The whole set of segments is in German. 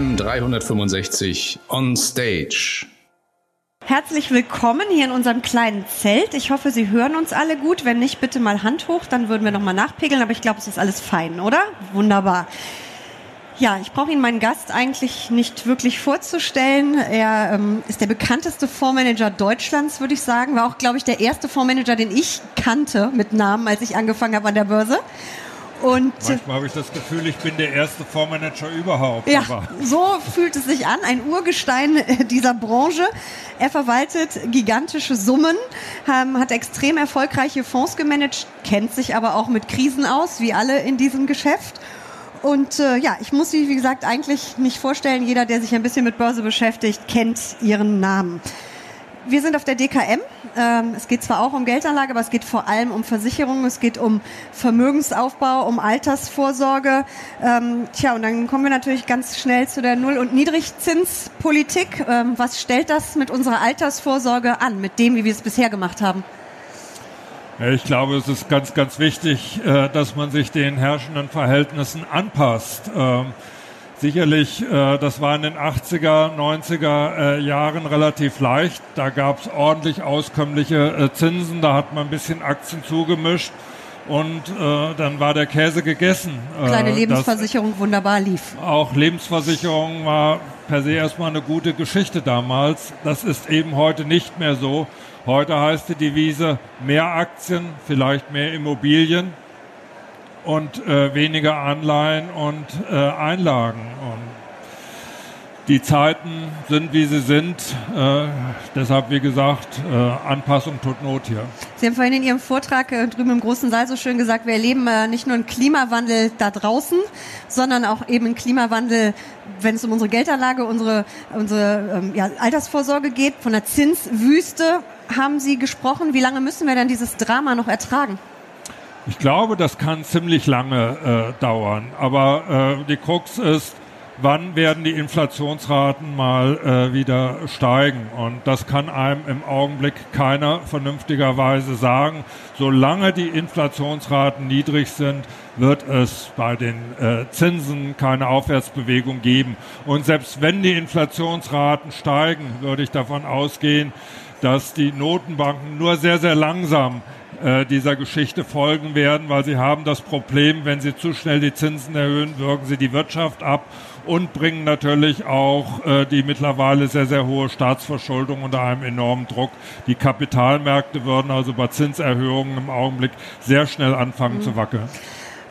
DKM 365 on Stage. Herzlich willkommen hier in unserem kleinen Zelt. Ich hoffe, Sie hören uns alle gut. Wenn nicht, bitte mal Hand hoch, dann würden wir nochmal nachpegeln. Aber ich glaube, es ist alles fein, oder? Wunderbar. Ja, ich brauche Ihnen meinen Gast eigentlich nicht wirklich vorzustellen. Er ähm, ist der bekannteste Fondsmanager Deutschlands, würde ich sagen. War auch, glaube ich, der erste Fondsmanager, den ich kannte mit Namen, als ich angefangen habe an der Börse. Und Manchmal habe ich das Gefühl, ich bin der erste Fondsmanager überhaupt. Ja, so fühlt es sich an, ein Urgestein dieser Branche. Er verwaltet gigantische Summen, ähm, hat extrem erfolgreiche Fonds gemanagt, kennt sich aber auch mit Krisen aus, wie alle in diesem Geschäft und äh, ja, ich muss Sie, wie gesagt, eigentlich nicht vorstellen. Jeder, der sich ein bisschen mit Börse beschäftigt, kennt Ihren Namen. Wir sind auf der DKM. Ähm, es geht zwar auch um Geldanlage, aber es geht vor allem um Versicherungen, es geht um Vermögensaufbau, um Altersvorsorge. Ähm, tja, und dann kommen wir natürlich ganz schnell zu der Null- und Niedrigzinspolitik. Ähm, was stellt das mit unserer Altersvorsorge an, mit dem, wie wir es bisher gemacht haben? Ich glaube, es ist ganz, ganz wichtig, äh, dass man sich den herrschenden Verhältnissen anpasst. Sicherlich, äh, das war in den 80er, 90er äh, Jahren relativ leicht. Da gab es ordentlich auskömmliche Zinsen, da hat man ein bisschen Aktien zugemischt und äh, dann war der Käse gegessen. Kleine Lebensversicherung wunderbar lief. Auch Lebensversicherung war per se erstmal eine gute Geschichte damals. Das ist eben heute nicht mehr so. Heute heißt die Devise mehr Aktien, vielleicht mehr Immobilien und äh, weniger Anleihen und äh, Einlagen. Und die Zeiten sind, wie sie sind. Äh, deshalb, wie gesagt, äh, Anpassung tut Not hier. Sie haben vorhin in Ihrem Vortrag äh, drüben im großen Saal so schön gesagt, wir erleben äh, nicht nur einen Klimawandel da draußen, sondern auch eben einen Klimawandel, wenn es um unsere Geldanlage, unsere, unsere ähm, ja, Altersvorsorge geht. Von der Zinswüste haben Sie gesprochen. Wie lange müssen wir denn dieses Drama noch ertragen? Ich glaube, das kann ziemlich lange äh, dauern. Aber äh, die Krux ist, wann werden die Inflationsraten mal äh, wieder steigen. Und das kann einem im Augenblick keiner vernünftigerweise sagen. Solange die Inflationsraten niedrig sind, wird es bei den äh, Zinsen keine Aufwärtsbewegung geben. Und selbst wenn die Inflationsraten steigen, würde ich davon ausgehen, dass die Notenbanken nur sehr, sehr langsam äh, dieser Geschichte folgen werden, weil sie haben das Problem, wenn sie zu schnell die Zinsen erhöhen, wirken sie die Wirtschaft ab und bringen natürlich auch äh, die mittlerweile sehr, sehr hohe Staatsverschuldung unter einem enormen Druck. Die Kapitalmärkte würden also bei Zinserhöhungen im Augenblick sehr schnell anfangen mhm. zu wackeln.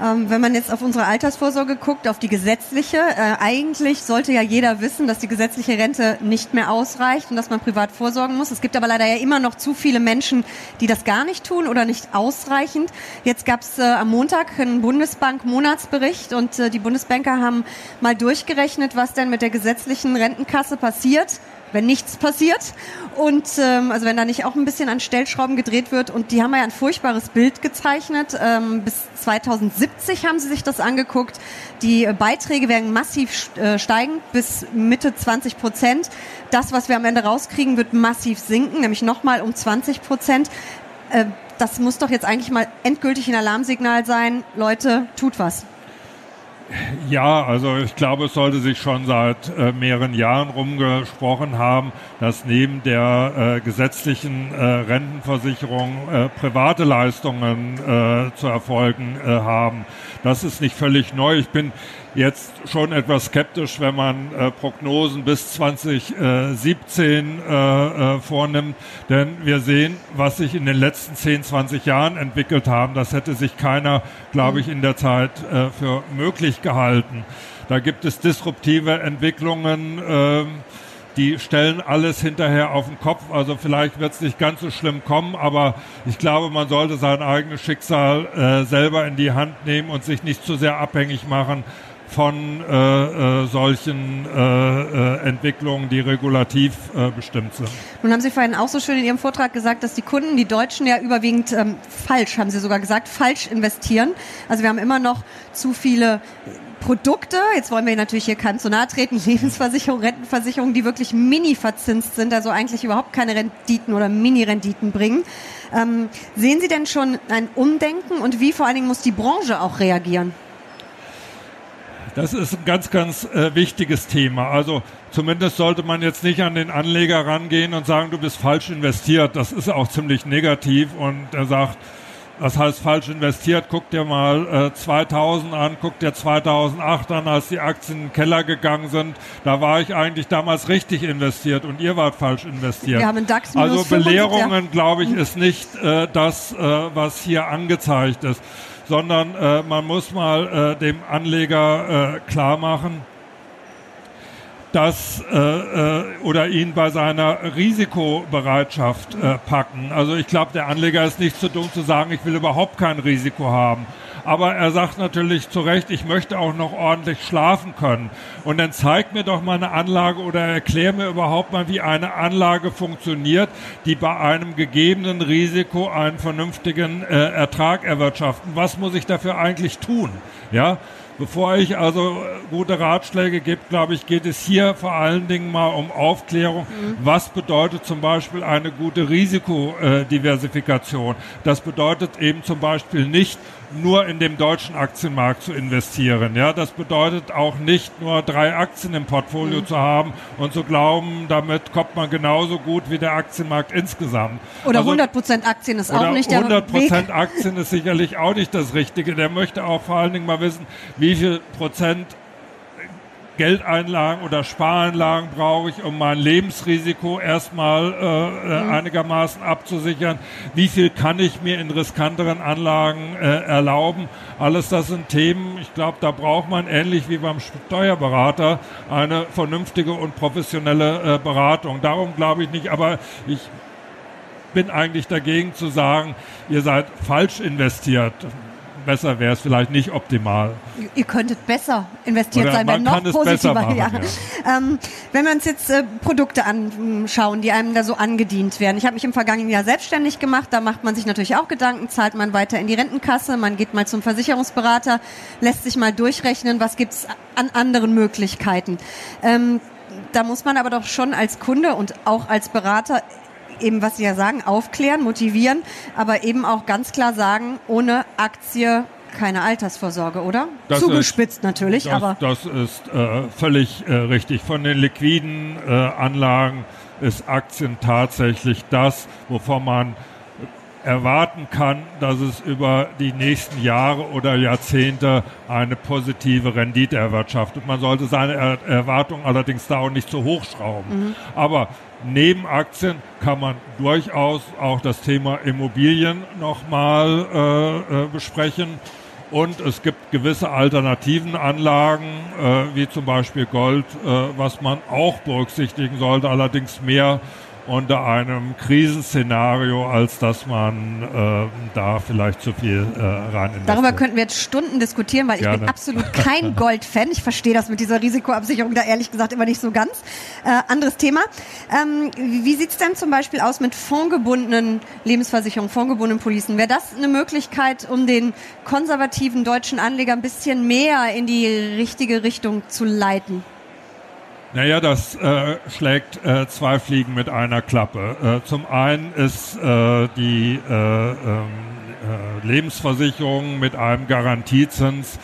Ähm, wenn man jetzt auf unsere Altersvorsorge guckt, auf die gesetzliche, äh, eigentlich sollte ja jeder wissen, dass die gesetzliche Rente nicht mehr ausreicht und dass man privat vorsorgen muss. Es gibt aber leider ja immer noch zu viele Menschen, die das gar nicht tun oder nicht ausreichend. Jetzt gab es äh, am Montag einen Bundesbank-Monatsbericht und äh, die Bundesbanker haben mal durchgerechnet, was denn mit der gesetzlichen Rentenkasse passiert wenn nichts passiert und ähm, also wenn da nicht auch ein bisschen an Stellschrauben gedreht wird und die haben ja ein furchtbares Bild gezeichnet. Ähm, bis 2070 haben sie sich das angeguckt. Die Beiträge werden massiv äh, steigen bis Mitte 20 Prozent. Das, was wir am Ende rauskriegen, wird massiv sinken, nämlich nochmal um 20 Prozent. Äh, das muss doch jetzt eigentlich mal endgültig ein Alarmsignal sein. Leute, tut was. Ja, also ich glaube, es sollte sich schon seit äh, mehreren Jahren rumgesprochen haben, dass neben der äh, gesetzlichen äh, Rentenversicherung äh, private Leistungen äh, zu erfolgen äh, haben. Das ist nicht völlig neu. Ich bin jetzt schon etwas skeptisch, wenn man äh, Prognosen bis 2017 äh, äh, vornimmt, denn wir sehen, was sich in den letzten 10, 20 Jahren entwickelt haben. Das hätte sich keiner, glaube ich, in der Zeit äh, für möglich gehalten. Da gibt es disruptive Entwicklungen. Äh, die stellen alles hinterher auf den Kopf. Also vielleicht wird es nicht ganz so schlimm kommen, aber ich glaube, man sollte sein eigenes Schicksal äh, selber in die Hand nehmen und sich nicht zu sehr abhängig machen von äh, äh, solchen äh, äh, Entwicklungen, die regulativ äh, bestimmt sind. Nun haben Sie vorhin auch so schön in Ihrem Vortrag gesagt, dass die Kunden, die Deutschen ja überwiegend ähm, falsch, haben Sie sogar gesagt, falsch investieren. Also wir haben immer noch zu viele Produkte, jetzt wollen wir natürlich hier keinem zu nahe treten, Lebensversicherung, Rentenversicherung, die wirklich mini verzinst sind, also eigentlich überhaupt keine Renditen oder Mini-Renditen bringen. Ähm, sehen Sie denn schon ein Umdenken und wie vor allen Dingen muss die Branche auch reagieren? Das ist ein ganz, ganz äh, wichtiges Thema. Also zumindest sollte man jetzt nicht an den Anleger rangehen und sagen, du bist falsch investiert. Das ist auch ziemlich negativ und er sagt, das heißt falsch investiert. Guck dir mal äh, 2000 an, guck dir 2008 an, als die Aktien in den Keller gegangen sind. Da war ich eigentlich damals richtig investiert und ihr wart falsch investiert. Wir haben DAX also Belehrungen, glaube ich, ist nicht äh, das, äh, was hier angezeigt ist, sondern äh, man muss mal äh, dem Anleger äh, klar machen, das äh, äh, oder ihn bei seiner Risikobereitschaft äh, packen. Also ich glaube, der Anleger ist nicht so dumm zu sagen, ich will überhaupt kein Risiko haben. Aber er sagt natürlich zu Recht, ich möchte auch noch ordentlich schlafen können. Und dann zeig mir doch mal eine Anlage oder erklär mir überhaupt mal, wie eine Anlage funktioniert, die bei einem gegebenen Risiko einen vernünftigen äh, Ertrag erwirtschaften. Was muss ich dafür eigentlich tun? Ja, Bevor ich also gute Ratschläge gebe, glaube ich, geht es hier vor allen Dingen mal um Aufklärung. Mhm. Was bedeutet zum Beispiel eine gute Risikodiversifikation? Das bedeutet eben zum Beispiel nicht, nur in dem deutschen Aktienmarkt zu investieren. Ja, das bedeutet auch nicht nur drei Aktien im Portfolio mhm. zu haben und zu glauben, damit kommt man genauso gut wie der Aktienmarkt insgesamt. Oder also, 100 Prozent Aktien ist auch nicht der 100 Prozent Aktien ist sicherlich auch nicht das Richtige. Der möchte auch vor allen Dingen mal wissen, wie viel Prozent Geldeinlagen oder Spareinlagen brauche ich, um mein Lebensrisiko erstmal äh, äh, mhm. einigermaßen abzusichern? Wie viel kann ich mir in riskanteren Anlagen äh, erlauben? Alles das sind Themen, ich glaube, da braucht man ähnlich wie beim Steuerberater eine vernünftige und professionelle äh, Beratung. Darum glaube ich nicht, aber ich bin eigentlich dagegen zu sagen, ihr seid falsch investiert besser wäre es vielleicht nicht optimal. Ihr könntet besser investiert Oder sein, wenn noch positiver. Machen, ja. Ja. Ähm, wenn wir uns jetzt äh, Produkte anschauen, die einem da so angedient werden. Ich habe mich im vergangenen Jahr selbstständig gemacht. Da macht man sich natürlich auch Gedanken, zahlt man weiter in die Rentenkasse, man geht mal zum Versicherungsberater, lässt sich mal durchrechnen, was gibt's an anderen Möglichkeiten. Ähm, da muss man aber doch schon als Kunde und auch als Berater eben, was Sie ja sagen, aufklären, motivieren, aber eben auch ganz klar sagen, ohne Aktie keine Altersvorsorge, oder? Das Zugespitzt ist, natürlich, das, aber. Das ist äh, völlig äh, richtig. Von den liquiden äh, Anlagen ist Aktien tatsächlich das, wovon man erwarten kann, dass es über die nächsten Jahre oder Jahrzehnte eine positive Rendite erwirtschaftet. Man sollte seine er Erwartungen allerdings da auch nicht zu hoch schrauben. Mhm. Aber neben Aktien kann man durchaus auch das Thema Immobilien nochmal äh, äh, besprechen. Und es gibt gewisse alternativen Anlagen, äh, wie zum Beispiel Gold, äh, was man auch berücksichtigen sollte, allerdings mehr unter einem Krisenszenario, als dass man äh, da vielleicht zu viel äh, rein investiert. Darüber könnten wir jetzt Stunden diskutieren, weil Gerne. ich bin absolut kein Gold-Fan. Ich verstehe das mit dieser Risikoabsicherung da ehrlich gesagt immer nicht so ganz. Äh, anderes Thema. Ähm, wie sieht's denn zum Beispiel aus mit fondgebundenen Lebensversicherungen, fondgebundenen Policen? Wäre das eine Möglichkeit, um den konservativen deutschen Anleger ein bisschen mehr in die richtige Richtung zu leiten? Naja, das äh, schlägt äh, zwei Fliegen mit einer Klappe. Äh, zum einen ist äh, die äh, ähm, äh, Lebensversicherung mit einem Garantiezins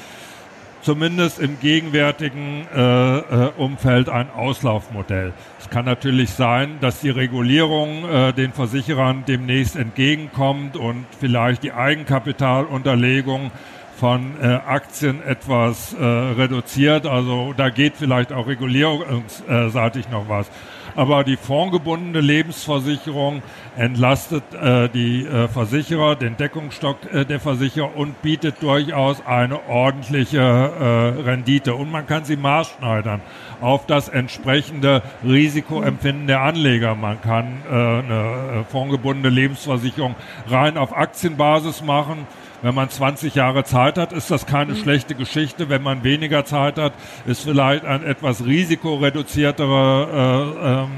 zumindest im gegenwärtigen äh, äh, Umfeld ein Auslaufmodell. Es kann natürlich sein, dass die Regulierung äh, den Versicherern demnächst entgegenkommt und vielleicht die Eigenkapitalunterlegung von äh, Aktien etwas äh, reduziert. Also da geht vielleicht auch regulierungsseitig noch was. Aber die fondgebundene Lebensversicherung entlastet äh, die äh, Versicherer, den Deckungsstock äh, der Versicherer und bietet durchaus eine ordentliche äh, Rendite. Und man kann sie maßschneidern auf das entsprechende Risikoempfinden der Anleger. Man kann äh, eine äh, fondgebundene Lebensversicherung rein auf Aktienbasis machen wenn man 20 Jahre Zeit hat, ist das keine mhm. schlechte Geschichte. Wenn man weniger Zeit hat, ist vielleicht ein etwas risikoreduzierterer äh, ähm,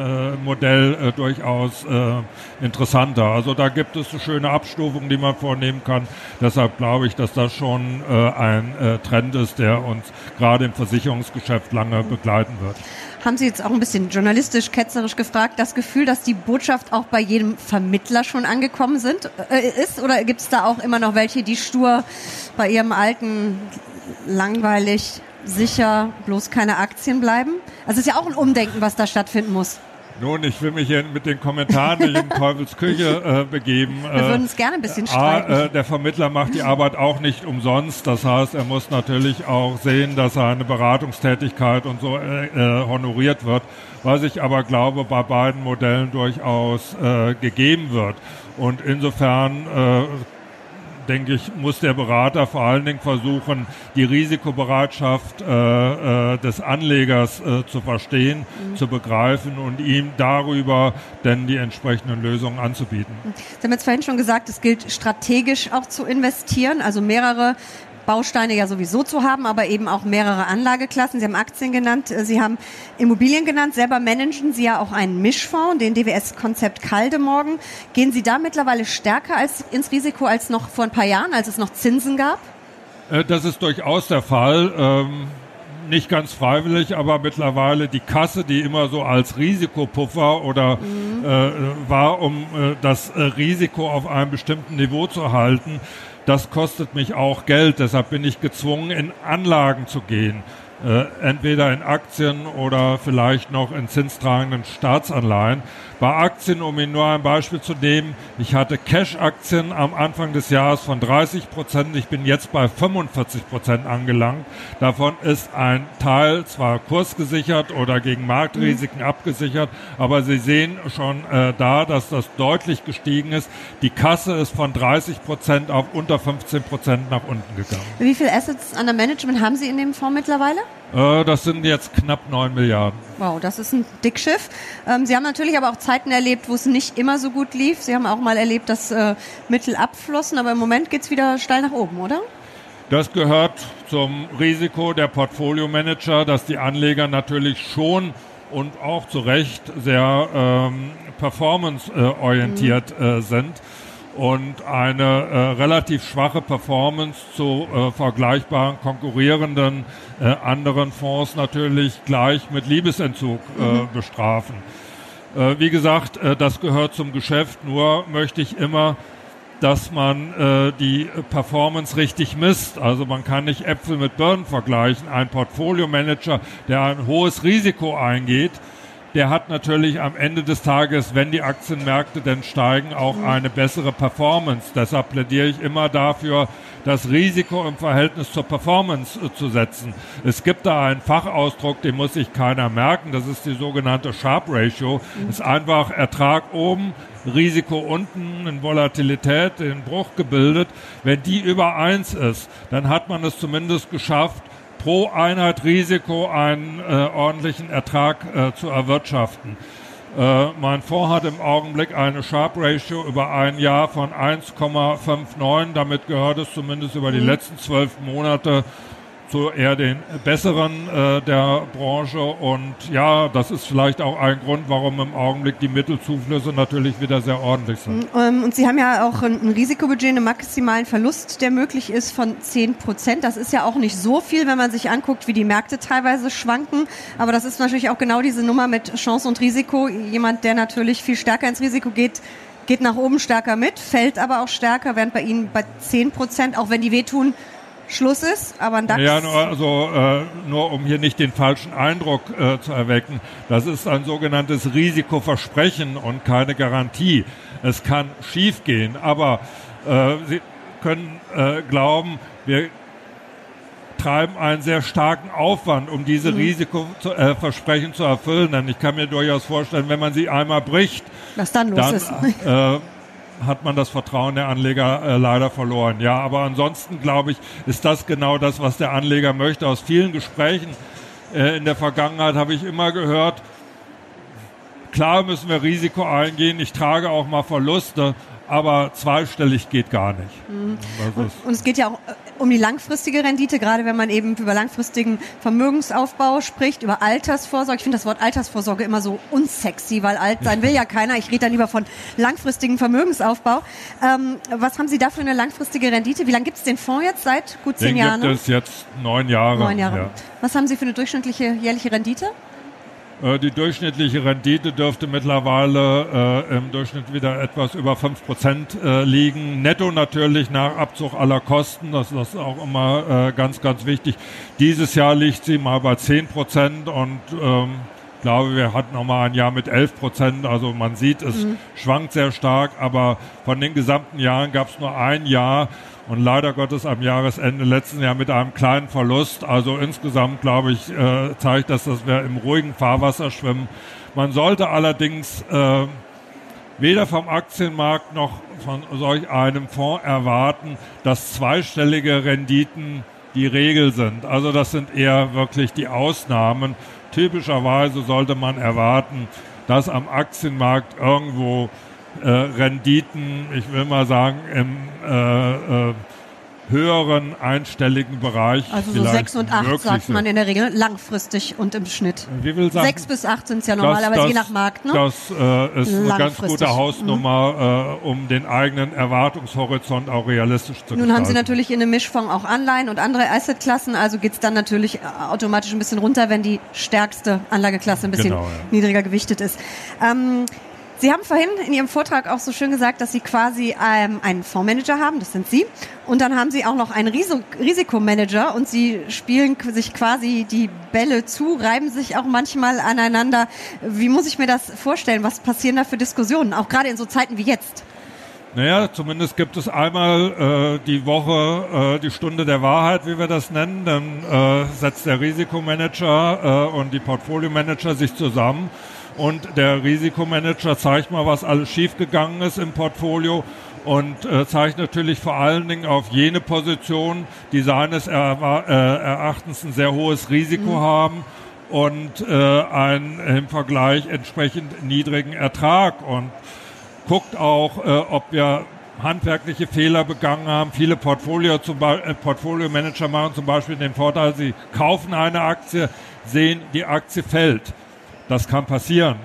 äh, Modell äh, durchaus äh, interessanter. Also da gibt es eine schöne Abstufung, die man vornehmen kann. Deshalb glaube ich, dass das schon äh, ein äh, Trend ist, der uns gerade im Versicherungsgeschäft lange begleiten wird haben Sie jetzt auch ein bisschen journalistisch, ketzerisch gefragt, das Gefühl, dass die Botschaft auch bei jedem Vermittler schon angekommen sind, äh, ist? Oder gibt es da auch immer noch welche, die stur bei ihrem alten, langweilig sicher, bloß keine Aktien bleiben? Also es ist ja auch ein Umdenken, was da stattfinden muss. Nun, ich will mich hier mit den Kommentaren nicht in Teufels Küche äh, begeben. Wir würden es gerne ein bisschen streiten. A, äh, der Vermittler macht die Arbeit auch nicht umsonst. Das heißt, er muss natürlich auch sehen, dass seine Beratungstätigkeit und so äh, äh, honoriert wird, was ich aber glaube, bei beiden Modellen durchaus äh, gegeben wird. Und insofern äh, denke ich, muss der Berater vor allen Dingen versuchen, die Risikobereitschaft äh, äh, des Anlegers äh, zu verstehen, mhm. zu begreifen und ihm darüber dann die entsprechenden Lösungen anzubieten. Sie haben jetzt vorhin schon gesagt, es gilt strategisch auch zu investieren, also mehrere Bausteine ja sowieso zu haben, aber eben auch mehrere Anlageklassen. Sie haben Aktien genannt, äh, Sie haben Immobilien genannt. Selber managen Sie ja auch einen Mischfonds, den DWS-Konzept Kaldemorgen. Gehen Sie da mittlerweile stärker als, ins Risiko als noch vor ein paar Jahren, als es noch Zinsen gab? Äh, das ist durchaus der Fall. Ähm nicht ganz freiwillig, aber mittlerweile die Kasse, die immer so als Risikopuffer oder mhm. äh, war, um äh, das äh, Risiko auf einem bestimmten Niveau zu halten, das kostet mich auch Geld. Deshalb bin ich gezwungen, in Anlagen zu gehen. Äh, entweder in Aktien oder vielleicht noch in zinstragenden Staatsanleihen. Bei Aktien, um Ihnen nur ein Beispiel zu nehmen, ich hatte Cash-Aktien am Anfang des Jahres von 30 Prozent. Ich bin jetzt bei 45 Prozent angelangt. Davon ist ein Teil zwar kursgesichert oder gegen Marktrisiken mhm. abgesichert, aber Sie sehen schon äh, da, dass das deutlich gestiegen ist. Die Kasse ist von 30 Prozent auf unter 15 Prozent nach unten gegangen. Wie viel Assets under Management haben Sie in dem Fonds mittlerweile? Äh, das sind jetzt knapp 9 Milliarden. Wow, das ist ein Dickschiff. Ähm, Sie haben natürlich aber auch Zeiten erlebt, wo es nicht immer so gut lief. Sie haben auch mal erlebt, dass äh, Mittel abflossen, aber im Moment geht es wieder steil nach oben, oder? Das gehört zum Risiko der Portfolio-Manager, dass die Anleger natürlich schon und auch zu Recht sehr ähm, performance-orientiert mhm. äh, sind und eine äh, relativ schwache Performance zu äh, vergleichbaren konkurrierenden äh, anderen Fonds natürlich gleich mit Liebesentzug äh, mhm. bestrafen. Äh, wie gesagt, äh, das gehört zum Geschäft, nur möchte ich immer, dass man äh, die Performance richtig misst. Also man kann nicht Äpfel mit Birnen vergleichen. Ein Portfolio-Manager, der ein hohes Risiko eingeht, der hat natürlich am Ende des Tages, wenn die Aktienmärkte denn steigen, auch mhm. eine bessere Performance. Deshalb plädiere ich immer dafür, das Risiko im Verhältnis zur Performance äh, zu setzen. Es gibt da einen Fachausdruck, den muss sich keiner merken. Das ist die sogenannte Sharp Ratio. Mhm. Ist einfach Ertrag oben, Risiko unten, in Volatilität, in Bruch gebildet. Wenn die über eins ist, dann hat man es zumindest geschafft, pro Einheit Risiko einen äh, ordentlichen Ertrag äh, zu erwirtschaften. Äh, mein Fonds hat im Augenblick eine Sharp Ratio über ein Jahr von 1,59. Damit gehört es zumindest über die mhm. letzten zwölf Monate zu eher den besseren äh, der Branche. Und ja, das ist vielleicht auch ein Grund, warum im Augenblick die Mittelzuflüsse natürlich wieder sehr ordentlich sind. Ähm, und Sie haben ja auch ein Risikobudget, einen maximalen Verlust, der möglich ist von 10 Prozent. Das ist ja auch nicht so viel, wenn man sich anguckt, wie die Märkte teilweise schwanken. Aber das ist natürlich auch genau diese Nummer mit Chance und Risiko. Jemand, der natürlich viel stärker ins Risiko geht, geht nach oben stärker mit, fällt aber auch stärker, während bei Ihnen bei 10 Prozent, auch wenn die wehtun, Schluss ist, aber ein DAX. Ja, nur, also, äh, nur um hier nicht den falschen Eindruck äh, zu erwecken, das ist ein sogenanntes Risikoversprechen und keine Garantie. Es kann schiefgehen, aber äh, Sie können äh, glauben, wir treiben einen sehr starken Aufwand, um diese mhm. Risikoversprechen zu erfüllen. Denn ich kann mir durchaus vorstellen, wenn man sie einmal bricht, was dann los dann, ist. Hat man das Vertrauen der Anleger äh, leider verloren. Ja, aber ansonsten glaube ich, ist das genau das, was der Anleger möchte. Aus vielen Gesprächen äh, in der Vergangenheit habe ich immer gehört, klar müssen wir Risiko eingehen, ich trage auch mal Verluste, aber zweistellig geht gar nicht. Mhm. Und, und, es geht ja auch äh, um die langfristige Rendite, gerade wenn man eben über langfristigen Vermögensaufbau spricht, über Altersvorsorge. Ich finde das Wort Altersvorsorge immer so unsexy, weil alt sein will ja keiner. Ich rede dann lieber von langfristigen Vermögensaufbau. Ähm, was haben Sie da für eine langfristige Rendite? Wie lange gibt es den Fonds jetzt? Seit gut zehn den Jahren? Gibt es jetzt neun Jahre. Neun Jahre. Ja. Was haben Sie für eine durchschnittliche jährliche Rendite? Äh, die durchschnittliche Rendite dürfte mittlerweile äh, im Durchschnitt wieder etwas über 5% äh, liegen. Netto natürlich nach Abzug aller Kosten, das, das ist auch immer äh, ganz, ganz wichtig. Dieses Jahr liegt sie mal bei 10% und ähm, ich glaube, wir hatten noch mal ein Jahr mit 11 Prozent. Also man sieht, es mhm. schwankt sehr stark, aber von den gesamten Jahren gab es nur ein Jahr und leider Gottes am Jahresende letzten Jahr mit einem kleinen Verlust. Also insgesamt, glaube ich, äh, zeigt das, dass wir im ruhigen Fahrwasser schwimmen. Man sollte allerdings äh, weder vom Aktienmarkt noch von solch einem Fonds erwarten, dass zweistellige Renditen die Regel sind. Also das sind eher wirklich die Ausnahmen. Typischerweise sollte man erwarten, dass am Aktienmarkt irgendwo äh, Renditen, ich will mal sagen, im äh, äh, höheren einstelligen Bereich. Also so sechs und acht sagt man in der Regel langfristig und im Schnitt. Wie will sagen, sechs bis acht sind es ja normalerweise je nach Markt. Ne? Das äh, ist eine ganz gute Hausnummer, mhm. äh, um den eigenen Erwartungshorizont auch realistisch zu Nun haben Sie natürlich in einem Mischfonds auch Anleihen und andere Assetklassen, also geht es dann natürlich äh, automatisch ein bisschen runter, wenn die stärkste Anlageklasse ein bisschen genau, ja. niedriger gewichtet ist. Ähm, Sie haben vorhin in Ihrem Vortrag auch so schön gesagt, dass Sie quasi ähm, einen Fondsmanager haben, das sind Sie. Und dann haben Sie auch noch einen Risikomanager und Sie spielen sich quasi die Bälle zu, reiben sich auch manchmal aneinander. Wie muss ich mir das vorstellen? Was passieren da für Diskussionen, auch gerade in so Zeiten wie jetzt? Naja, zumindest gibt es einmal äh, die Woche äh, die Stunde der Wahrheit, wie wir das nennen. Dann äh, setzt der Risikomanager äh, und die Portfolio-Manager sich zusammen und der Risikomanager zeigt mal, was alles schiefgegangen ist im Portfolio und äh, zeigt natürlich vor allen Dingen auf jene Positionen, die seines er äh, Erachtens ein sehr hohes Risiko mhm. haben und äh, einen im Vergleich entsprechend niedrigen Ertrag und guckt auch, äh, ob wir handwerkliche Fehler begangen haben. Viele Portfolio zum äh, Portfolio-Manager machen zum Beispiel den Vorteil, sie kaufen eine Aktie, sehen, die Aktie fällt. Das kann passieren.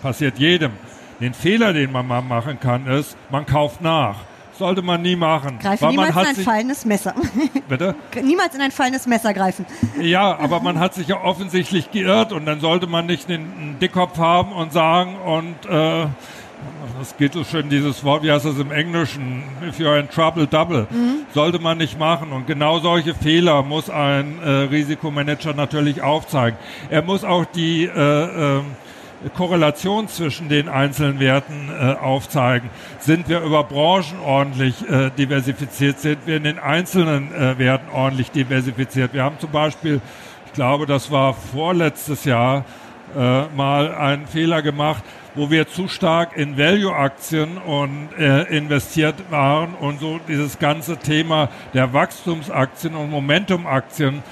Passiert jedem. Den Fehler, den man mal machen kann, ist, man kauft nach. Sollte man nie machen. Greifen niemals in ein fallendes Messer. Bitte? Niemals in ein fallendes Messer greifen. Ja, aber man hat sich ja offensichtlich geirrt und dann sollte man nicht den Dickkopf haben und sagen und äh, das geht so schön, dieses Wort, wie heißt das im Englischen? If you're in trouble, double. Mhm. Sollte man nicht machen. Und genau solche Fehler muss ein äh, Risikomanager natürlich aufzeigen. Er muss auch die äh, äh, Korrelation zwischen den einzelnen Werten äh, aufzeigen. Sind wir über Branchen ordentlich äh, diversifiziert? Sind wir in den einzelnen äh, Werten ordentlich diversifiziert? Wir haben zum Beispiel, ich glaube, das war vorletztes Jahr, äh, mal einen Fehler gemacht, wo wir zu stark in Value-Aktien und äh, investiert waren und so dieses ganze Thema der Wachstumsaktien und Momentum-Aktien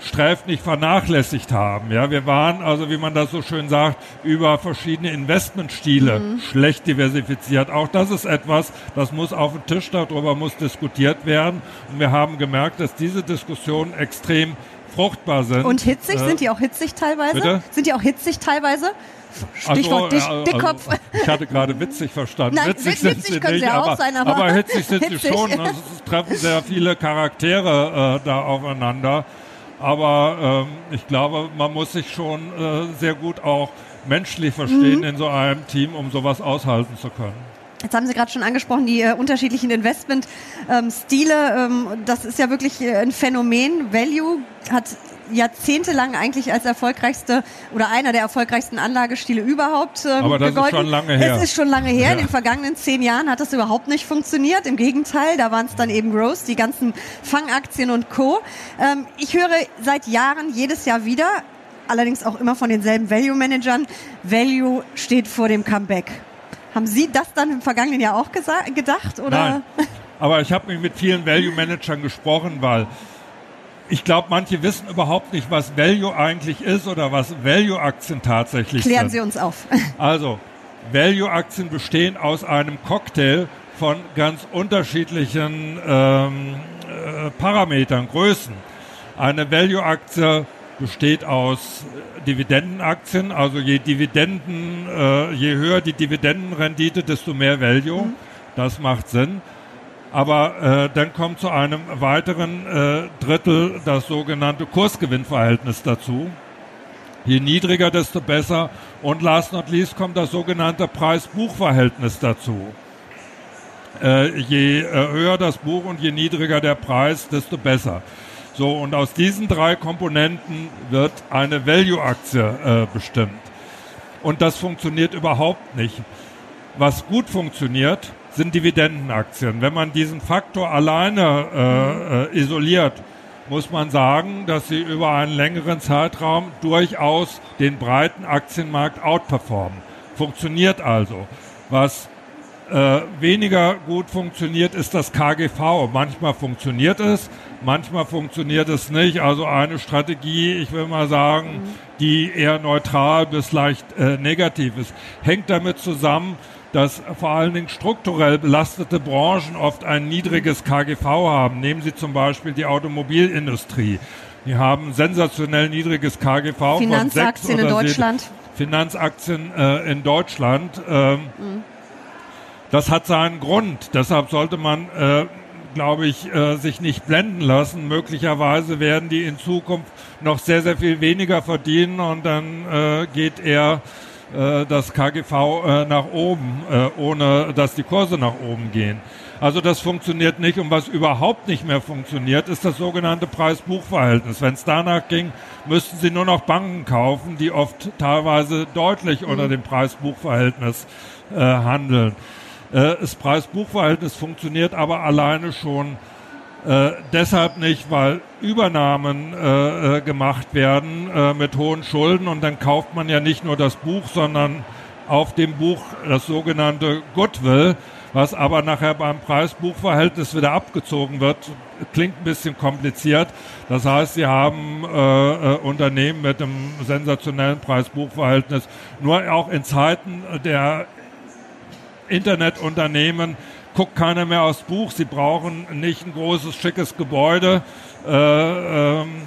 sträflich vernachlässigt haben. Ja, wir waren also, wie man das so schön sagt, über verschiedene Investmentstile mhm. schlecht diversifiziert. Auch das ist etwas, das muss auf den Tisch, darüber muss diskutiert werden. Und wir haben gemerkt, dass diese Diskussionen extrem fruchtbar sind. Und hitzig? Äh, sind die auch hitzig teilweise? Bitte? Sind die auch hitzig teilweise? Stichwort also, also, Dickkopf. ich hatte gerade witzig verstanden. Nein, witzig, sind witzig sie können nicht, sie auch aber, sein, aber, aber hitzig sind hitzig. sie schon. Also, es treffen sehr viele Charaktere äh, da aufeinander. Aber ähm, ich glaube, man muss sich schon äh, sehr gut auch menschlich verstehen mhm. in so einem Team, um sowas aushalten zu können. Jetzt haben Sie gerade schon angesprochen, die äh, unterschiedlichen Investmentstile. Ähm, ähm, das ist ja wirklich äh, ein Phänomen. Value hat jahrzehntelang eigentlich als erfolgreichste oder einer der erfolgreichsten Anlagestile überhaupt ähm, Aber das gegolten. ist schon lange her. Es ist schon lange her. Ja. In den vergangenen zehn Jahren hat das überhaupt nicht funktioniert. Im Gegenteil, da waren es dann eben Growth, die ganzen Fangaktien und Co. Ähm, ich höre seit Jahren jedes Jahr wieder, allerdings auch immer von denselben Value-Managern, Value steht vor dem Comeback. Haben Sie das dann im vergangenen Jahr auch gedacht? Oder? Nein. Aber ich habe mit vielen Value-Managern gesprochen, weil ich glaube, manche wissen überhaupt nicht, was Value eigentlich ist oder was Value-Aktien tatsächlich sind. Klären Sie uns auf. Also, Value-Aktien bestehen aus einem Cocktail von ganz unterschiedlichen ähm, äh, Parametern, Größen. Eine Value-Aktie besteht aus Dividendenaktien, also je Dividenden, äh, je höher die Dividendenrendite, desto mehr Value. Mhm. Das macht Sinn. Aber äh, dann kommt zu einem weiteren äh, Drittel das sogenannte Kursgewinnverhältnis dazu. Je niedriger, desto besser. Und last not least kommt das sogenannte Preis-Buch-Verhältnis dazu. Äh, je äh, höher das Buch und je niedriger der Preis, desto besser. So, und aus diesen drei Komponenten wird eine Value-Aktie äh, bestimmt. Und das funktioniert überhaupt nicht. Was gut funktioniert, sind Dividendenaktien. Wenn man diesen Faktor alleine äh, äh, isoliert, muss man sagen, dass sie über einen längeren Zeitraum durchaus den breiten Aktienmarkt outperformen. Funktioniert also. Was äh, weniger gut funktioniert, ist das KGV. Manchmal funktioniert es, manchmal funktioniert es nicht. Also eine Strategie, ich will mal sagen, die eher neutral bis leicht äh, negativ ist, hängt damit zusammen, dass vor allen Dingen strukturell belastete Branchen oft ein niedriges KGV haben. Nehmen Sie zum Beispiel die Automobilindustrie. Die haben sensationell niedriges KGV. Finanzaktien in Deutschland. Finanzaktien äh, in Deutschland. Ähm, mhm. Das hat seinen Grund. Deshalb sollte man, äh, glaube ich, äh, sich nicht blenden lassen. Möglicherweise werden die in Zukunft noch sehr, sehr viel weniger verdienen und dann äh, geht eher äh, das KGV äh, nach oben, äh, ohne dass die Kurse nach oben gehen. Also das funktioniert nicht. Und was überhaupt nicht mehr funktioniert, ist das sogenannte Preis-Buch-Verhältnis. Wenn es danach ging, müssten Sie nur noch Banken kaufen, die oft teilweise deutlich mhm. unter dem Preis-Buch-Verhältnis äh, handeln. Äh, das Preis-Buch-Verhältnis funktioniert aber alleine schon äh, deshalb nicht, weil Übernahmen äh, äh, gemacht werden äh, mit hohen Schulden und dann kauft man ja nicht nur das Buch, sondern auf dem Buch das sogenannte Goodwill, was aber nachher beim Preis-Buch-Verhältnis wieder abgezogen wird. Klingt ein bisschen kompliziert. Das heißt, Sie haben äh, äh, Unternehmen mit einem sensationellen Preis-Buch-Verhältnis. Nur auch in Zeiten der Internetunternehmen guckt keiner mehr aufs Buch. Sie brauchen nicht ein großes, schickes Gebäude äh, ähm,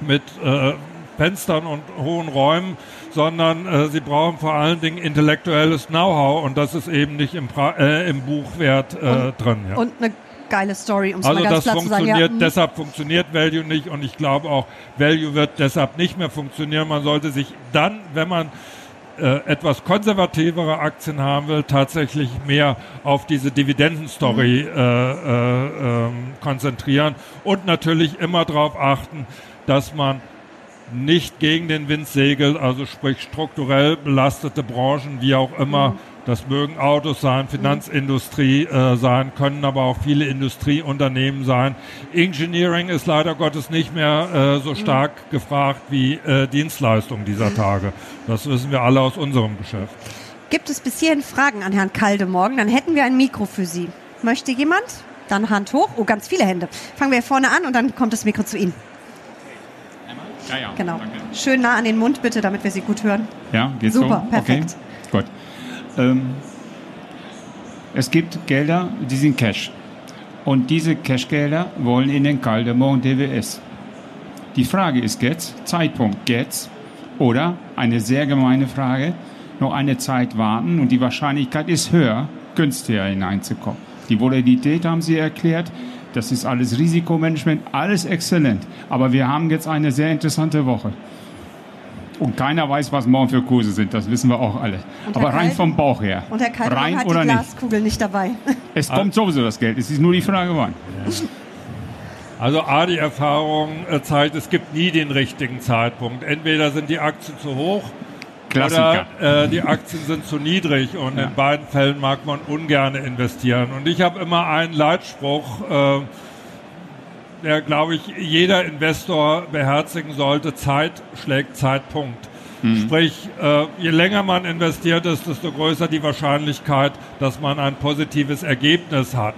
mit äh, Fenstern und hohen Räumen, sondern äh, sie brauchen vor allen Dingen intellektuelles Know-how und das ist eben nicht im, pra äh, im Buchwert äh, und, drin. Ja. Und eine geile Story, um es also mal ganz klar zu sagen. Ja. Deshalb funktioniert Value nicht und ich glaube auch, Value wird deshalb nicht mehr funktionieren. Man sollte sich dann, wenn man äh, etwas konservativere Aktien haben will, tatsächlich mehr auf diese Dividendenstory mhm. äh, äh, ähm, konzentrieren und natürlich immer darauf achten, dass man nicht gegen den Wind segelt, also sprich strukturell belastete Branchen, wie auch immer, mhm. Das mögen Autos sein, Finanzindustrie äh, sein, können aber auch viele Industrieunternehmen sein. Engineering ist leider Gottes nicht mehr äh, so stark mhm. gefragt wie äh, Dienstleistungen dieser Tage. Das wissen wir alle aus unserem Geschäft. Gibt es bis hierhin Fragen an Herrn Kaldemorgen? Dann hätten wir ein Mikro für Sie. Möchte jemand? Dann Hand hoch. Oh, ganz viele Hände. Fangen wir vorne an und dann kommt das Mikro zu Ihnen. Ja, ja. Genau. Danke. Schön nah an den Mund bitte, damit wir Sie gut hören. Ja, geht Super, so? perfekt. Okay. Gut. Ähm, es gibt Gelder, die sind Cash. Und diese Cashgelder wollen in den Caldemont DWS. Die Frage ist jetzt, Zeitpunkt jetzt oder eine sehr gemeine Frage, noch eine Zeit warten und die Wahrscheinlichkeit ist höher, günstiger hineinzukommen. Die Volatilität haben Sie erklärt, das ist alles Risikomanagement, alles exzellent. Aber wir haben jetzt eine sehr interessante Woche. Und keiner weiß, was morgen für Kurse sind, das wissen wir auch alle. Aber rein vom Bauch her. Und Herr Kaltmann rein hat oder die Glaskugel nicht, nicht dabei. Es kommt sowieso das Geld, es ist nur die Frage wann. Also A, die Erfahrung äh, zeigt, es gibt nie den richtigen Zeitpunkt. Entweder sind die Aktien zu hoch Klassiker. oder äh, die Aktien sind zu niedrig und ja. in beiden Fällen mag man ungern investieren. Und ich habe immer einen Leitspruch, äh, der, glaube ich, jeder Investor beherzigen sollte, Zeit schlägt Zeitpunkt. Mhm. Sprich, äh, je länger man investiert ist, desto größer die Wahrscheinlichkeit, dass man ein positives Ergebnis hat.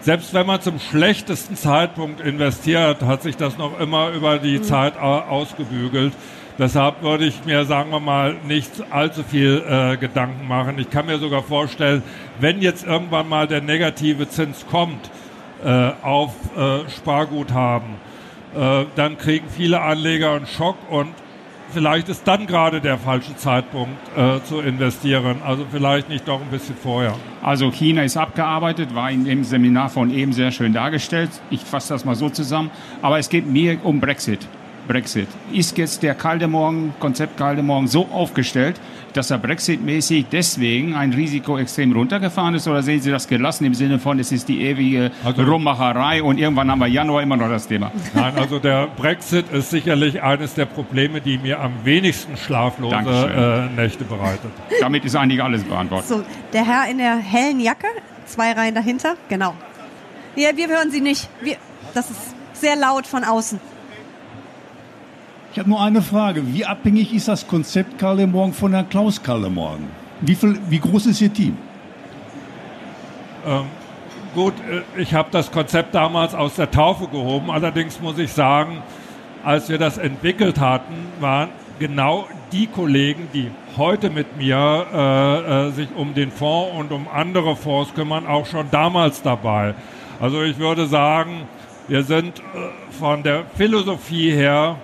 Selbst wenn man zum schlechtesten Zeitpunkt investiert, hat sich das noch immer über die mhm. Zeit ausgebügelt. Deshalb würde ich mir, sagen wir mal, nicht allzu viel äh, Gedanken machen. Ich kann mir sogar vorstellen, wenn jetzt irgendwann mal der negative Zins kommt, äh, auf äh, Sparguthaben. Äh, dann kriegen viele Anleger einen Schock und vielleicht ist dann gerade der falsche Zeitpunkt äh, zu investieren. Also vielleicht nicht doch ein bisschen vorher. Also China ist abgearbeitet, war in dem Seminar von eben sehr schön dargestellt. Ich fasse das mal so zusammen. Aber es geht mir um Brexit. Brexit. Ist jetzt der Kaldemorgen, Konzept Kaldemorgen so aufgestellt, dass er Brexit-mäßig deswegen ein Risiko extrem runtergefahren ist? Oder sehen Sie das gelassen im Sinne von, es ist die ewige also, Rummacherei und irgendwann haben wir Januar immer noch das Thema? Nein, also der Brexit ist sicherlich eines der Probleme, die mir am wenigsten schlaflose äh, Nächte bereitet. Damit ist eigentlich alles beantwortet. So, der Herr in der hellen Jacke, zwei Reihen dahinter, genau. Ja, wir hören Sie nicht. Wir, das ist sehr laut von außen. Ich habe nur eine Frage. Wie abhängig ist das Konzept Karl Morgen von Herrn Klaus Karl Morgen? Wie, viel, wie groß ist Ihr Team? Ähm, gut, äh, ich habe das Konzept damals aus der Taufe gehoben. Allerdings muss ich sagen, als wir das entwickelt hatten, waren genau die Kollegen, die heute mit mir äh, äh, sich um den Fonds und um andere Fonds kümmern, auch schon damals dabei. Also ich würde sagen, wir sind äh, von der Philosophie her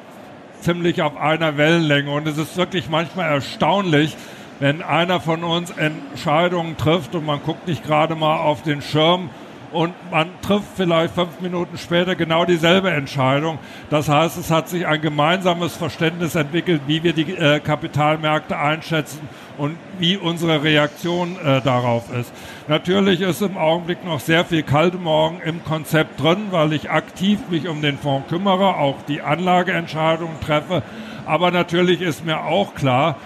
ziemlich auf einer Wellenlänge. Und es ist wirklich manchmal erstaunlich, wenn einer von uns Entscheidungen trifft und man guckt nicht gerade mal auf den Schirm und man trifft vielleicht fünf Minuten später genau dieselbe Entscheidung. Das heißt, es hat sich ein gemeinsames Verständnis entwickelt, wie wir die äh, Kapitalmärkte einschätzen und wie unsere Reaktion äh, darauf ist. Natürlich ist im Augenblick noch sehr viel kalte Morgen im Konzept drin, weil ich aktiv mich um den Fonds kümmere, auch die Anlageentscheidungen treffe. Aber natürlich ist mir auch klar,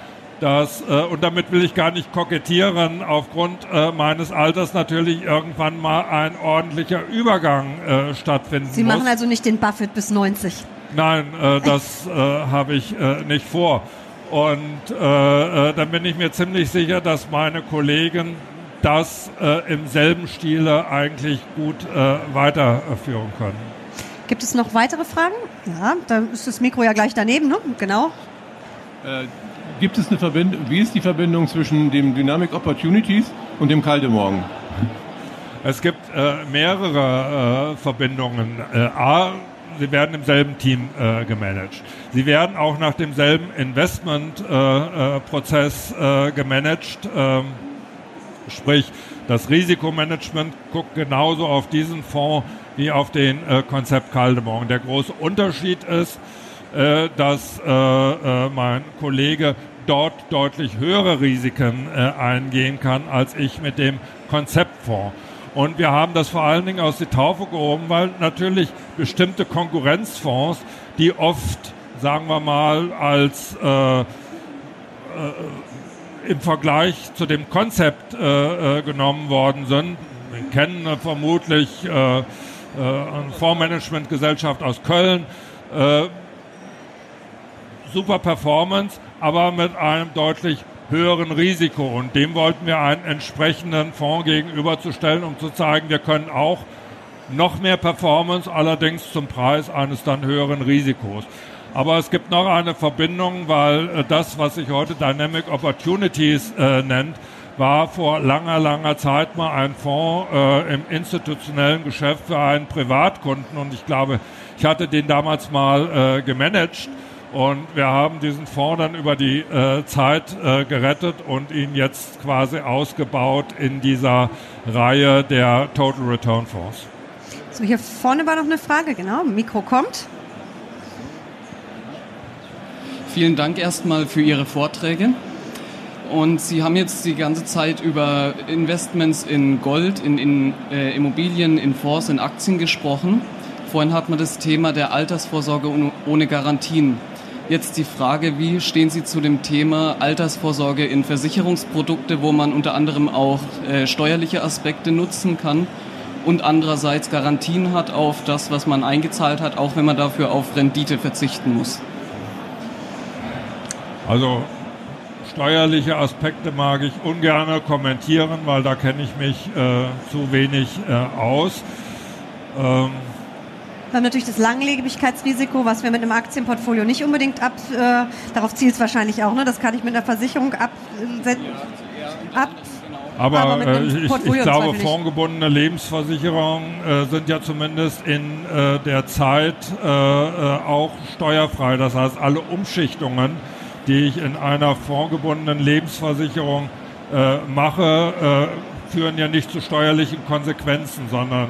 dass, äh, und damit will ich gar nicht kokettieren, aufgrund äh, meines Alters natürlich irgendwann mal ein ordentlicher Übergang äh, stattfinden Sie muss. machen also nicht den Buffett bis 90? Nein, äh, das äh, habe ich äh, nicht vor. Und äh, äh, dann bin ich mir ziemlich sicher, dass meine Kollegen das äh, im selben Stile eigentlich gut äh, weiterführen können. Gibt es noch weitere Fragen? Ja, da ist das Mikro ja gleich daneben, ne? Genau. Äh, gibt es eine Verbindung, wie ist die Verbindung zwischen dem Dynamic Opportunities und dem Kaldemorgen? Es gibt äh, mehrere äh, Verbindungen. Äh, A, sie werden im selben Team äh, gemanagt. Sie werden auch nach demselben Investmentprozess äh, äh, gemanagt. Ähm, sprich, das Risikomanagement guckt genauso auf diesen Fonds wie auf den Konzept Kaldemorgen. Der große Unterschied ist, dass äh, äh, mein Kollege dort deutlich höhere Risiken äh, eingehen kann als ich mit dem Konzeptfonds. Und wir haben das vor allen Dingen aus der Taufe gehoben, weil natürlich bestimmte Konkurrenzfonds, die oft, sagen wir mal, als äh, äh, im Vergleich zu dem Konzept äh, äh, genommen worden sind. Wir kennen äh, vermutlich äh, äh, eine Fondsmanagementgesellschaft aus Köln, äh, super Performance, aber mit einem deutlich höheren Risiko. Und dem wollten wir einen entsprechenden Fonds gegenüberzustellen, um zu zeigen, wir können auch noch mehr Performance, allerdings zum Preis eines dann höheren Risikos. Aber es gibt noch eine Verbindung, weil äh, das, was sich heute Dynamic Opportunities äh, nennt, war vor langer, langer Zeit mal ein Fonds äh, im institutionellen Geschäft für einen Privatkunden. Und ich glaube, ich hatte den damals mal äh, gemanagt. Und wir haben diesen Fonds dann über die äh, Zeit äh, gerettet und ihn jetzt quasi ausgebaut in dieser Reihe der Total Return Fonds. So, hier vorne war noch eine Frage, genau. Mikro kommt. Vielen Dank erstmal für Ihre Vorträge. Und Sie haben jetzt die ganze Zeit über Investments in Gold, in, in äh, Immobilien, in Fonds, in Aktien gesprochen. Vorhin hat man das Thema der Altersvorsorge ohne Garantien Jetzt die Frage, wie stehen Sie zu dem Thema Altersvorsorge in Versicherungsprodukte, wo man unter anderem auch äh, steuerliche Aspekte nutzen kann und andererseits Garantien hat auf das, was man eingezahlt hat, auch wenn man dafür auf Rendite verzichten muss? Also steuerliche Aspekte mag ich ungern kommentieren, weil da kenne ich mich äh, zu wenig äh, aus. Ähm, wir haben natürlich das Langlebigkeitsrisiko, was wir mit einem Aktienportfolio nicht unbedingt ab, äh, darauf zielt es wahrscheinlich auch, ne? das kann ich mit einer Versicherung absetzen. Ab, aber, aber äh, ich, ich, glaube, fondgebundene Lebensversicherungen äh, sind ja zumindest in äh, der Zeit äh, äh, auch steuerfrei. Das heißt, alle Umschichtungen, die ich in einer fondgebundenen Lebensversicherung mache, führen ja nicht zu steuerlichen Konsequenzen, sondern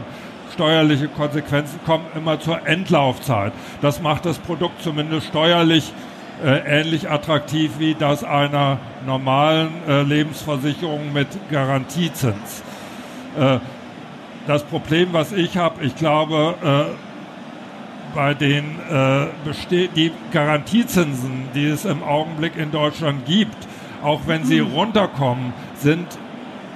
steuerliche Konsequenzen kommen immer zur Endlaufzeit. Das macht das Produkt zumindest steuerlich äh, ähnlich attraktiv wie das einer normalen äh, Lebensversicherung mit Garantiezins. Äh, das Problem, was ich habe, ich glaube, äh, bei den äh, die Garantiezinsen, die es im Augenblick in Deutschland gibt, auch wenn sie hm. runterkommen, sind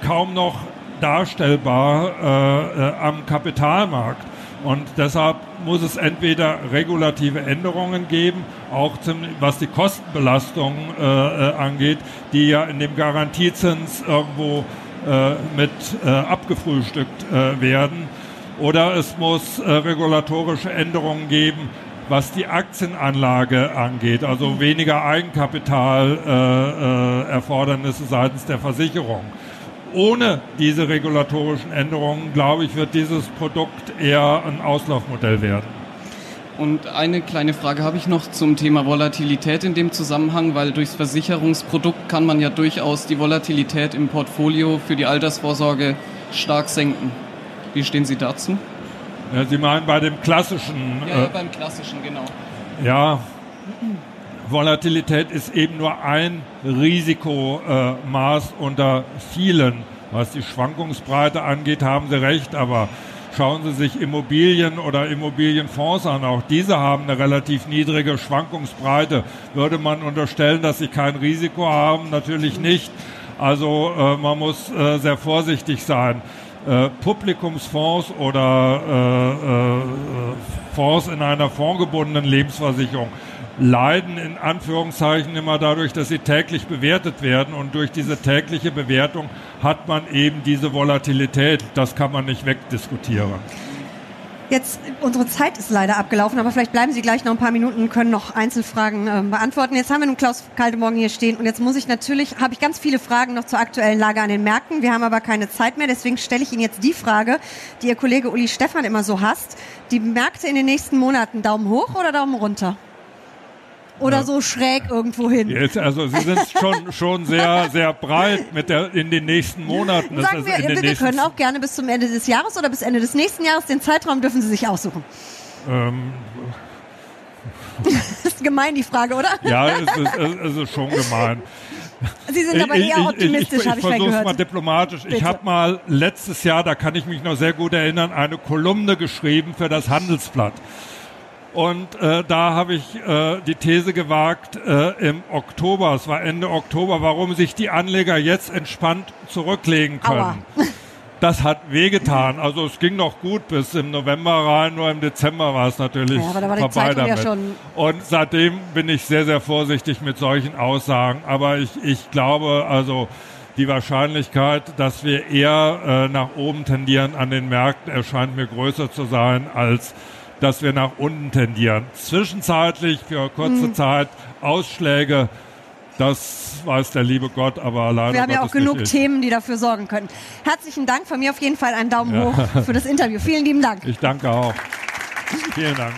kaum noch darstellbar äh, äh, am Kapitalmarkt. Und deshalb muss es entweder regulative Änderungen geben, auch zum, was die Kostenbelastung äh, äh, angeht, die ja in dem Garantiezins irgendwo äh, mit äh, abgefrühstückt werden. Oder es muss regulatorische Änderungen geben, was die Aktienanlage angeht, also weniger Eigenkapitalerfordernisse seitens der Versicherung ohne diese regulatorischen Änderungen, glaube ich, wird dieses Produkt eher ein Auslaufmodell werden. Und eine kleine Frage habe ich noch zum Thema Volatilität in dem Zusammenhang, weil durchs Versicherungsprodukt kann man ja durchaus die Volatilität im Portfolio für die Altersvorsorge stark senken. Wie stehen Sie dazu? Ja, Sie meinen bei dem klassischen. Ja, äh, beim klassischen, genau. Ja, Volatilität ist eben nur ein Risikomaß unter vielen. Was die Schwankungsbreite angeht, haben Sie recht, aber schauen Sie sich Immobilien oder Immobilienfonds an. Auch diese haben eine relativ niedrige Schwankungsbreite. Würde man unterstellen, dass sie kein Risiko haben? Natürlich nicht. Also äh, man muss äh, sehr vorsichtig sein. Äh, Publikumsfonds oder äh, äh, Fonds in einer fondgebundenen Lebensversicherung leiden in Anführungszeichen immer dadurch, dass sie täglich bewertet werden und durch diese tägliche Bewertung hat man eben diese Volatilität. Das kann man nicht wegdiskutieren. Jetzt, unsere Zeit ist leider abgelaufen, aber vielleicht bleiben Sie gleich noch ein paar Minuten und können noch Einzelfragen äh, beantworten. Jetzt haben wir nun Klaus Kaldemorgen hier stehen und jetzt muss ich natürlich, habe ich ganz viele Fragen noch zur aktuellen Lage an den Märkten. Wir haben aber keine Zeit mehr, deswegen stelle ich Ihnen jetzt die Frage, die Ihr Kollege Uli Stefan immer so hasst. Die Märkte in den nächsten Monaten Daumen hoch oder Daumen runter? Oder ja. so schräg irgendwo hin. Jetzt, also Sie sind schon, schon sehr, sehr breit mit der, in den nächsten Monaten. Sagen wir, wir, wir können auch gerne bis zum Ende des Jahres oder bis Ende des nächsten Jahres, den Zeitraum dürfen Sie sich aussuchen. Ähm, das ist gemein, die Frage, oder? Ja, es ist, es ist schon gemein. Sie sind aber eher optimistisch, habe ich, ich, ich, ich versuche mal diplomatisch. Bitte. Ich habe mal letztes Jahr, da kann ich mich noch sehr gut erinnern, eine Kolumne geschrieben für das Handelsblatt. Und äh, da habe ich äh, die These gewagt äh, im Oktober, es war Ende Oktober, warum sich die Anleger jetzt entspannt zurücklegen können. Aua. Das hat wehgetan. Also es ging noch gut bis im November rein, nur im Dezember war es natürlich ja, aber da war vorbei die damit. Ja schon Und seitdem bin ich sehr, sehr vorsichtig mit solchen Aussagen. Aber ich, ich glaube, also die Wahrscheinlichkeit, dass wir eher äh, nach oben tendieren an den Märkten, erscheint mir größer zu sein als dass wir nach unten tendieren. Zwischenzeitlich für kurze mhm. Zeit Ausschläge, das weiß der liebe Gott, aber leider. Wir haben ja auch genug Themen, die dafür sorgen können. Herzlichen Dank von mir auf jeden Fall einen Daumen ja. hoch für das Interview. Vielen lieben Dank. Ich danke auch. Vielen Dank.